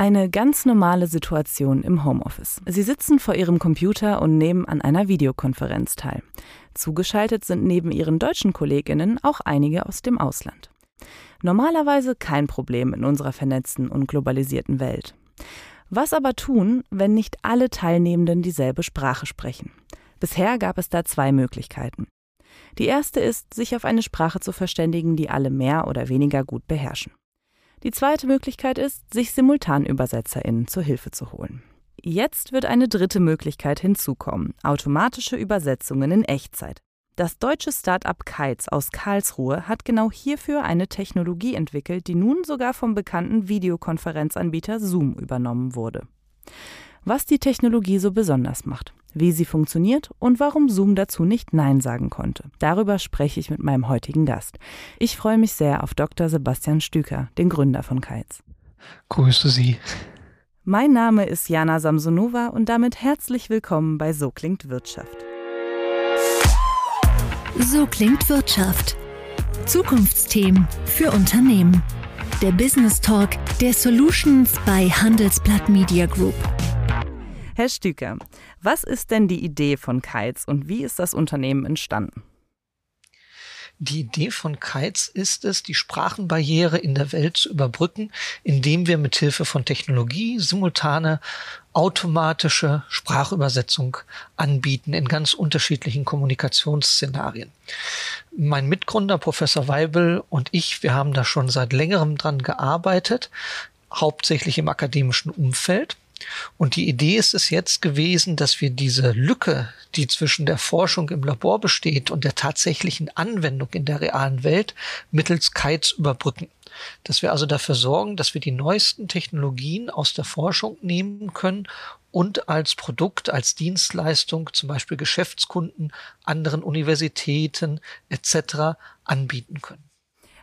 Eine ganz normale Situation im Homeoffice. Sie sitzen vor ihrem Computer und nehmen an einer Videokonferenz teil. Zugeschaltet sind neben ihren deutschen Kolleginnen auch einige aus dem Ausland. Normalerweise kein Problem in unserer vernetzten und globalisierten Welt. Was aber tun, wenn nicht alle Teilnehmenden dieselbe Sprache sprechen? Bisher gab es da zwei Möglichkeiten. Die erste ist, sich auf eine Sprache zu verständigen, die alle mehr oder weniger gut beherrschen. Die zweite Möglichkeit ist, sich SimultanübersetzerInnen zur Hilfe zu holen. Jetzt wird eine dritte Möglichkeit hinzukommen: automatische Übersetzungen in Echtzeit. Das deutsche Start-up Kites aus Karlsruhe hat genau hierfür eine Technologie entwickelt, die nun sogar vom bekannten Videokonferenzanbieter Zoom übernommen wurde. Was die Technologie so besonders macht, wie sie funktioniert und warum Zoom dazu nicht Nein sagen konnte. Darüber spreche ich mit meinem heutigen Gast. Ich freue mich sehr auf Dr. Sebastian Stüker, den Gründer von Kites. Grüße Sie. Mein Name ist Jana Samsonova und damit herzlich willkommen bei So klingt Wirtschaft. So klingt Wirtschaft. Zukunftsthemen für Unternehmen. Der Business Talk der Solutions bei Handelsblatt Media Group. Herr Stüker, was ist denn die Idee von Kites und wie ist das Unternehmen entstanden? Die Idee von Kites ist es, die Sprachenbarriere in der Welt zu überbrücken, indem wir mithilfe von Technologie simultane automatische Sprachübersetzung anbieten in ganz unterschiedlichen Kommunikationsszenarien. Mein Mitgründer Professor Weibel und ich, wir haben da schon seit längerem dran gearbeitet, hauptsächlich im akademischen Umfeld. Und die Idee ist es jetzt gewesen, dass wir diese Lücke, die zwischen der Forschung im Labor besteht und der tatsächlichen Anwendung in der realen Welt mittels Kites überbrücken. Dass wir also dafür sorgen, dass wir die neuesten Technologien aus der Forschung nehmen können und als Produkt, als Dienstleistung zum Beispiel Geschäftskunden, anderen Universitäten etc. anbieten können.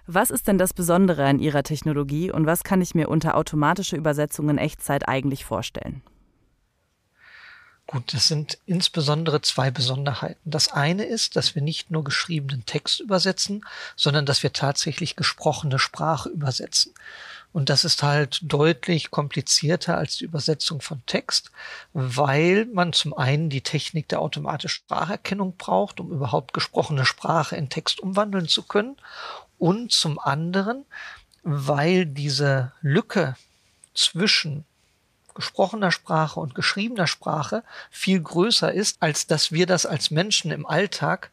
Was ist denn das Besondere an Ihrer Technologie und was kann ich mir unter automatische Übersetzung in Echtzeit eigentlich vorstellen? Gut, das sind insbesondere zwei Besonderheiten. Das eine ist, dass wir nicht nur geschriebenen Text übersetzen, sondern dass wir tatsächlich gesprochene Sprache übersetzen. Und das ist halt deutlich komplizierter als die Übersetzung von Text, weil man zum einen die Technik der automatischen Spracherkennung braucht, um überhaupt gesprochene Sprache in Text umwandeln zu können und zum anderen, weil diese Lücke zwischen gesprochener Sprache und geschriebener Sprache viel größer ist, als dass wir das als Menschen im Alltag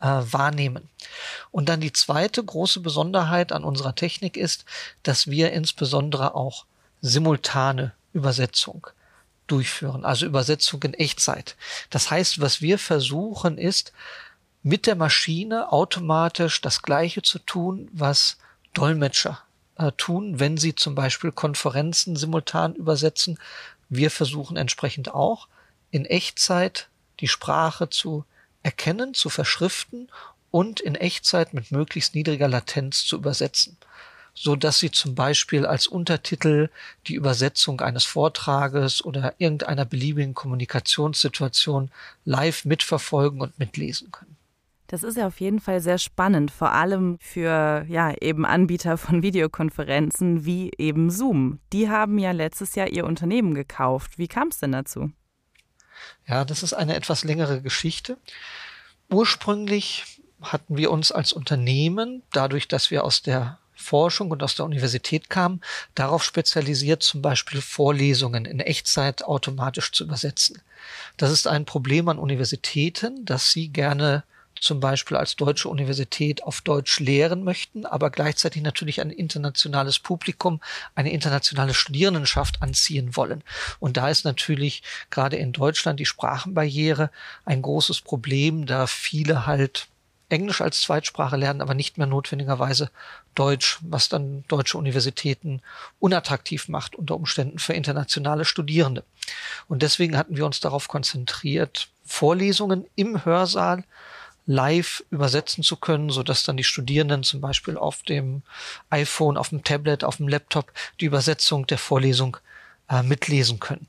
äh, wahrnehmen. Und dann die zweite große Besonderheit an unserer Technik ist, dass wir insbesondere auch simultane Übersetzung durchführen, also Übersetzung in Echtzeit. Das heißt, was wir versuchen ist, mit der Maschine automatisch das Gleiche zu tun, was Dolmetscher äh, tun, wenn sie zum Beispiel Konferenzen simultan übersetzen. Wir versuchen entsprechend auch in Echtzeit die Sprache zu erkennen, zu verschriften und in Echtzeit mit möglichst niedriger Latenz zu übersetzen so dass sie zum Beispiel als Untertitel die Übersetzung eines Vortrages oder irgendeiner beliebigen Kommunikationssituation live mitverfolgen und mitlesen können. Das ist ja auf jeden Fall sehr spannend, vor allem für ja eben Anbieter von Videokonferenzen wie eben Zoom. Die haben ja letztes Jahr ihr Unternehmen gekauft. Wie kam es denn dazu? Ja, das ist eine etwas längere Geschichte. Ursprünglich hatten wir uns als Unternehmen, dadurch, dass wir aus der Forschung und aus der Universität kamen, darauf spezialisiert, zum Beispiel Vorlesungen in Echtzeit automatisch zu übersetzen. Das ist ein Problem an Universitäten, dass sie gerne zum Beispiel als deutsche Universität auf Deutsch lehren möchten, aber gleichzeitig natürlich ein internationales Publikum, eine internationale Studierendenschaft anziehen wollen. Und da ist natürlich gerade in Deutschland die Sprachenbarriere ein großes Problem, da viele halt Englisch als Zweitsprache lernen, aber nicht mehr notwendigerweise Deutsch, was dann deutsche Universitäten unattraktiv macht unter Umständen für internationale Studierende. Und deswegen hatten wir uns darauf konzentriert, Vorlesungen im Hörsaal live übersetzen zu können, so dass dann die Studierenden zum Beispiel auf dem iPhone, auf dem Tablet, auf dem Laptop die Übersetzung der Vorlesung äh, mitlesen können.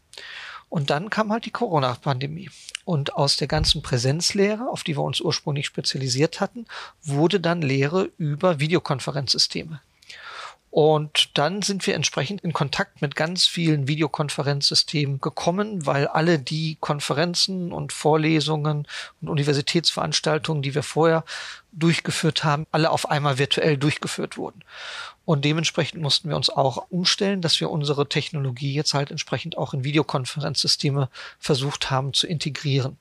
Und dann kam halt die Corona-Pandemie. Und aus der ganzen Präsenzlehre, auf die wir uns ursprünglich spezialisiert hatten, wurde dann Lehre über Videokonferenzsysteme. Und dann sind wir entsprechend in Kontakt mit ganz vielen Videokonferenzsystemen gekommen, weil alle die Konferenzen und Vorlesungen und Universitätsveranstaltungen, die wir vorher durchgeführt haben, alle auf einmal virtuell durchgeführt wurden. Und dementsprechend mussten wir uns auch umstellen, dass wir unsere Technologie jetzt halt entsprechend auch in Videokonferenzsysteme versucht haben zu integrieren.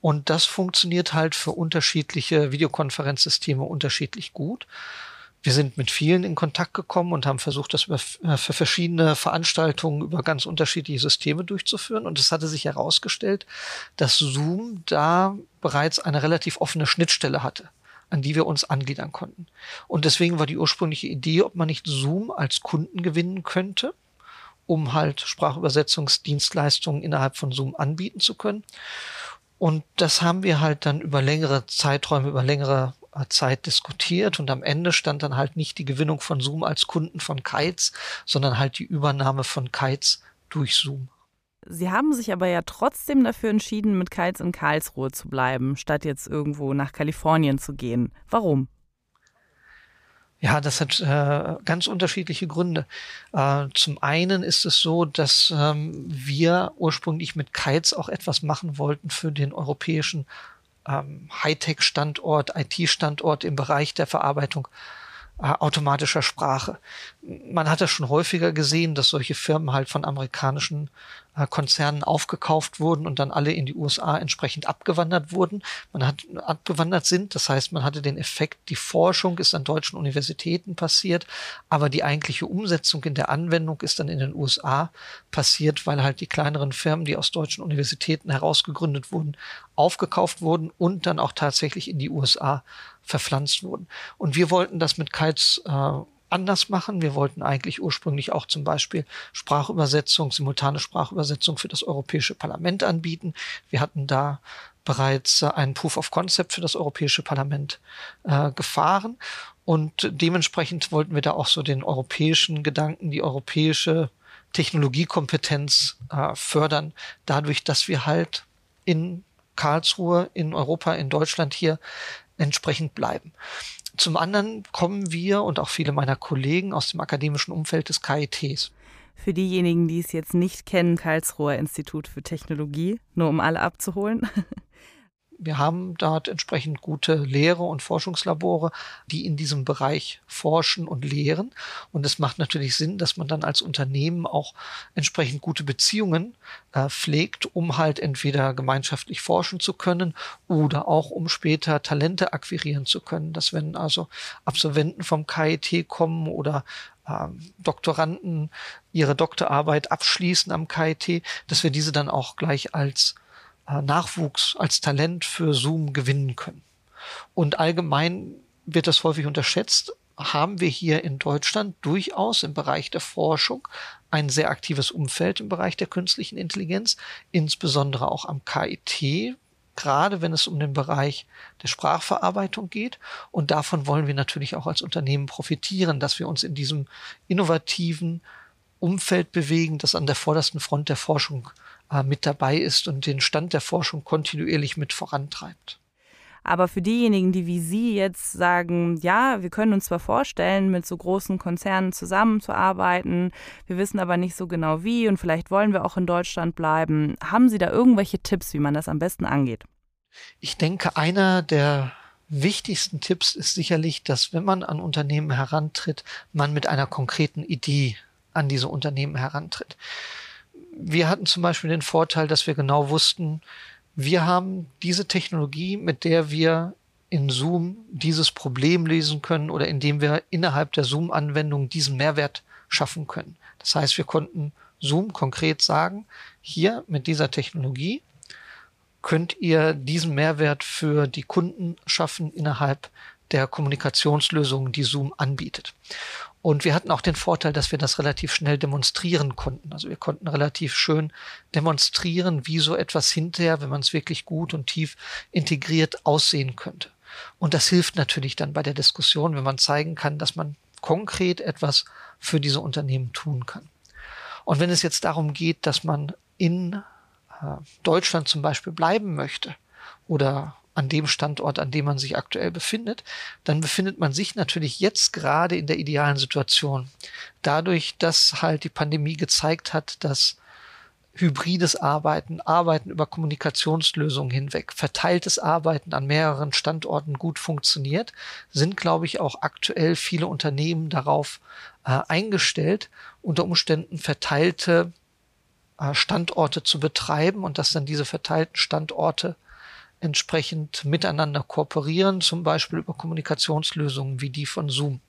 Und das funktioniert halt für unterschiedliche Videokonferenzsysteme unterschiedlich gut wir sind mit vielen in Kontakt gekommen und haben versucht, das äh, für verschiedene Veranstaltungen über ganz unterschiedliche Systeme durchzuführen. Und es hatte sich herausgestellt, dass Zoom da bereits eine relativ offene Schnittstelle hatte an die wir uns angliedern konnten. Und deswegen war die ursprüngliche Idee, ob man nicht Zoom als Kunden gewinnen könnte, um halt Sprachübersetzungsdienstleistungen innerhalb von Zoom anbieten zu können. Und das haben wir halt dann über längere Zeiträume, über längere Zeit diskutiert und am Ende stand dann halt nicht die Gewinnung von Zoom als Kunden von Kites, sondern halt die Übernahme von Kites durch Zoom. Sie haben sich aber ja trotzdem dafür entschieden, mit Kites in Karlsruhe zu bleiben, statt jetzt irgendwo nach Kalifornien zu gehen. Warum? Ja, das hat äh, ganz unterschiedliche Gründe. Äh, zum einen ist es so, dass ähm, wir ursprünglich mit Kites auch etwas machen wollten für den europäischen ähm, Hightech-Standort, IT-Standort im Bereich der Verarbeitung automatischer Sprache. Man hat das schon häufiger gesehen, dass solche Firmen halt von amerikanischen äh, Konzernen aufgekauft wurden und dann alle in die USA entsprechend abgewandert wurden. Man hat abgewandert sind, das heißt, man hatte den Effekt, die Forschung ist an deutschen Universitäten passiert, aber die eigentliche Umsetzung in der Anwendung ist dann in den USA passiert, weil halt die kleineren Firmen, die aus deutschen Universitäten herausgegründet wurden, aufgekauft wurden und dann auch tatsächlich in die USA verpflanzt wurden. Und wir wollten das mit Kites äh, anders machen. Wir wollten eigentlich ursprünglich auch zum Beispiel Sprachübersetzung, simultane Sprachübersetzung für das Europäische Parlament anbieten. Wir hatten da bereits äh, einen Proof of Concept für das Europäische Parlament äh, gefahren. Und dementsprechend wollten wir da auch so den europäischen Gedanken, die europäische Technologiekompetenz äh, fördern, dadurch, dass wir halt in Karlsruhe, in Europa, in Deutschland hier entsprechend bleiben. Zum anderen kommen wir und auch viele meiner Kollegen aus dem akademischen Umfeld des KITs. Für diejenigen, die es jetzt nicht kennen, Karlsruher Institut für Technologie, nur um alle abzuholen. Wir haben dort entsprechend gute Lehre- und Forschungslabore, die in diesem Bereich forschen und lehren. Und es macht natürlich Sinn, dass man dann als Unternehmen auch entsprechend gute Beziehungen äh, pflegt, um halt entweder gemeinschaftlich forschen zu können oder auch um später Talente akquirieren zu können. Dass wenn also Absolventen vom KIT kommen oder ähm, Doktoranden ihre Doktorarbeit abschließen am KIT, dass wir diese dann auch gleich als Nachwuchs als Talent für Zoom gewinnen können. Und allgemein wird das häufig unterschätzt, haben wir hier in Deutschland durchaus im Bereich der Forschung ein sehr aktives Umfeld im Bereich der künstlichen Intelligenz, insbesondere auch am KIT, gerade wenn es um den Bereich der Sprachverarbeitung geht. Und davon wollen wir natürlich auch als Unternehmen profitieren, dass wir uns in diesem innovativen Umfeld bewegen, das an der vordersten Front der Forschung äh, mit dabei ist und den Stand der Forschung kontinuierlich mit vorantreibt. Aber für diejenigen, die wie Sie jetzt sagen, ja, wir können uns zwar vorstellen, mit so großen Konzernen zusammenzuarbeiten, wir wissen aber nicht so genau wie und vielleicht wollen wir auch in Deutschland bleiben, haben Sie da irgendwelche Tipps, wie man das am besten angeht? Ich denke, einer der wichtigsten Tipps ist sicherlich, dass wenn man an Unternehmen herantritt, man mit einer konkreten Idee an diese Unternehmen herantritt wir hatten zum Beispiel den Vorteil, dass wir genau wussten, wir haben diese Technologie, mit der wir in Zoom dieses Problem lesen können oder indem wir innerhalb der Zoom-Anwendung diesen Mehrwert schaffen können. Das heißt, wir konnten Zoom konkret sagen, hier mit dieser Technologie könnt ihr diesen Mehrwert für die Kunden schaffen innerhalb der Kommunikationslösungen, die Zoom anbietet. Und wir hatten auch den Vorteil, dass wir das relativ schnell demonstrieren konnten. Also wir konnten relativ schön demonstrieren, wie so etwas hinterher, wenn man es wirklich gut und tief integriert, aussehen könnte. Und das hilft natürlich dann bei der Diskussion, wenn man zeigen kann, dass man konkret etwas für diese Unternehmen tun kann. Und wenn es jetzt darum geht, dass man in äh, Deutschland zum Beispiel bleiben möchte oder an dem Standort, an dem man sich aktuell befindet, dann befindet man sich natürlich jetzt gerade in der idealen Situation. Dadurch, dass halt die Pandemie gezeigt hat, dass hybrides Arbeiten, Arbeiten über Kommunikationslösungen hinweg, verteiltes Arbeiten an mehreren Standorten gut funktioniert, sind, glaube ich, auch aktuell viele Unternehmen darauf äh, eingestellt, unter Umständen verteilte äh, Standorte zu betreiben und dass dann diese verteilten Standorte entsprechend miteinander kooperieren, zum Beispiel über Kommunikationslösungen wie die von Zoom.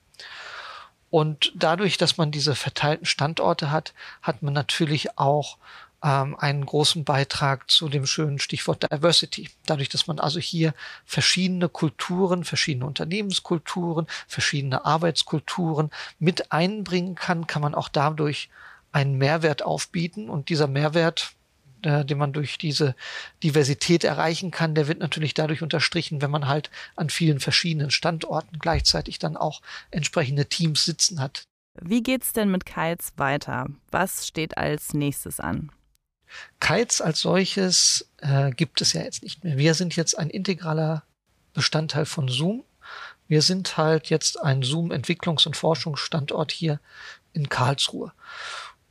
Und dadurch, dass man diese verteilten Standorte hat, hat man natürlich auch ähm, einen großen Beitrag zu dem schönen Stichwort Diversity. Dadurch, dass man also hier verschiedene Kulturen, verschiedene Unternehmenskulturen, verschiedene Arbeitskulturen mit einbringen kann, kann man auch dadurch einen Mehrwert aufbieten und dieser Mehrwert äh, den man durch diese Diversität erreichen kann, der wird natürlich dadurch unterstrichen, wenn man halt an vielen verschiedenen Standorten gleichzeitig dann auch entsprechende Teams sitzen hat. Wie geht's denn mit Kites weiter? Was steht als nächstes an? Kites als solches äh, gibt es ja jetzt nicht mehr. Wir sind jetzt ein integraler Bestandteil von Zoom. Wir sind halt jetzt ein Zoom-Entwicklungs- und Forschungsstandort hier in Karlsruhe.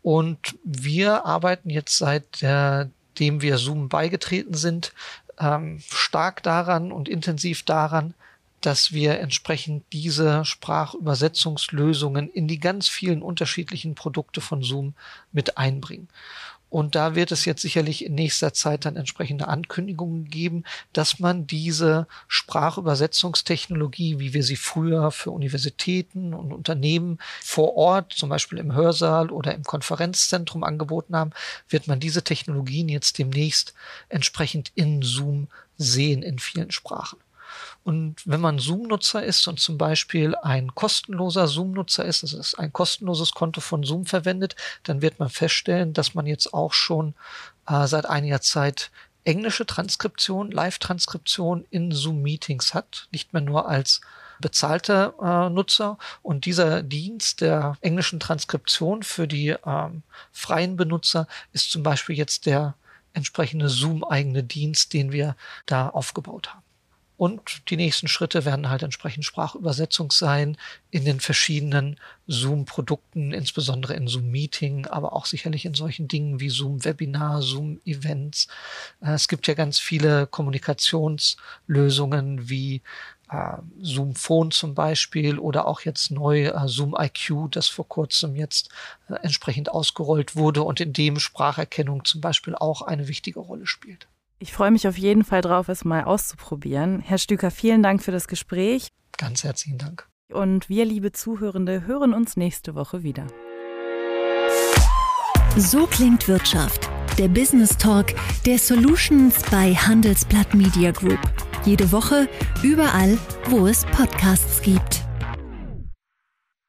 Und wir arbeiten jetzt seitdem wir Zoom beigetreten sind, ähm, stark daran und intensiv daran, dass wir entsprechend diese Sprachübersetzungslösungen in die ganz vielen unterschiedlichen Produkte von Zoom mit einbringen. Und da wird es jetzt sicherlich in nächster Zeit dann entsprechende Ankündigungen geben, dass man diese Sprachübersetzungstechnologie, wie wir sie früher für Universitäten und Unternehmen vor Ort, zum Beispiel im Hörsaal oder im Konferenzzentrum angeboten haben, wird man diese Technologien jetzt demnächst entsprechend in Zoom sehen in vielen Sprachen. Und wenn man Zoom-Nutzer ist und zum Beispiel ein kostenloser Zoom-Nutzer ist, das ist ein kostenloses Konto von Zoom verwendet, dann wird man feststellen, dass man jetzt auch schon äh, seit einiger Zeit englische Transkription, Live-Transkription in Zoom-Meetings hat, nicht mehr nur als bezahlte äh, Nutzer. Und dieser Dienst der englischen Transkription für die ähm, freien Benutzer ist zum Beispiel jetzt der entsprechende Zoom-eigene Dienst, den wir da aufgebaut haben. Und die nächsten Schritte werden halt entsprechend Sprachübersetzung sein in den verschiedenen Zoom-Produkten, insbesondere in Zoom-Meeting, aber auch sicherlich in solchen Dingen wie Zoom-Webinar, Zoom-Events. Äh, es gibt ja ganz viele Kommunikationslösungen wie äh, Zoom Phone zum Beispiel oder auch jetzt neu äh, Zoom IQ, das vor kurzem jetzt entsprechend ausgerollt wurde und in dem Spracherkennung zum Beispiel auch eine wichtige Rolle spielt. Ich freue mich auf jeden Fall drauf, es mal auszuprobieren. Herr Stüker, vielen Dank für das Gespräch. Ganz herzlichen Dank. Und wir, liebe Zuhörende, hören uns nächste Woche wieder. So klingt Wirtschaft. Der Business Talk der Solutions bei Handelsblatt Media Group. Jede Woche, überall, wo es Podcasts gibt.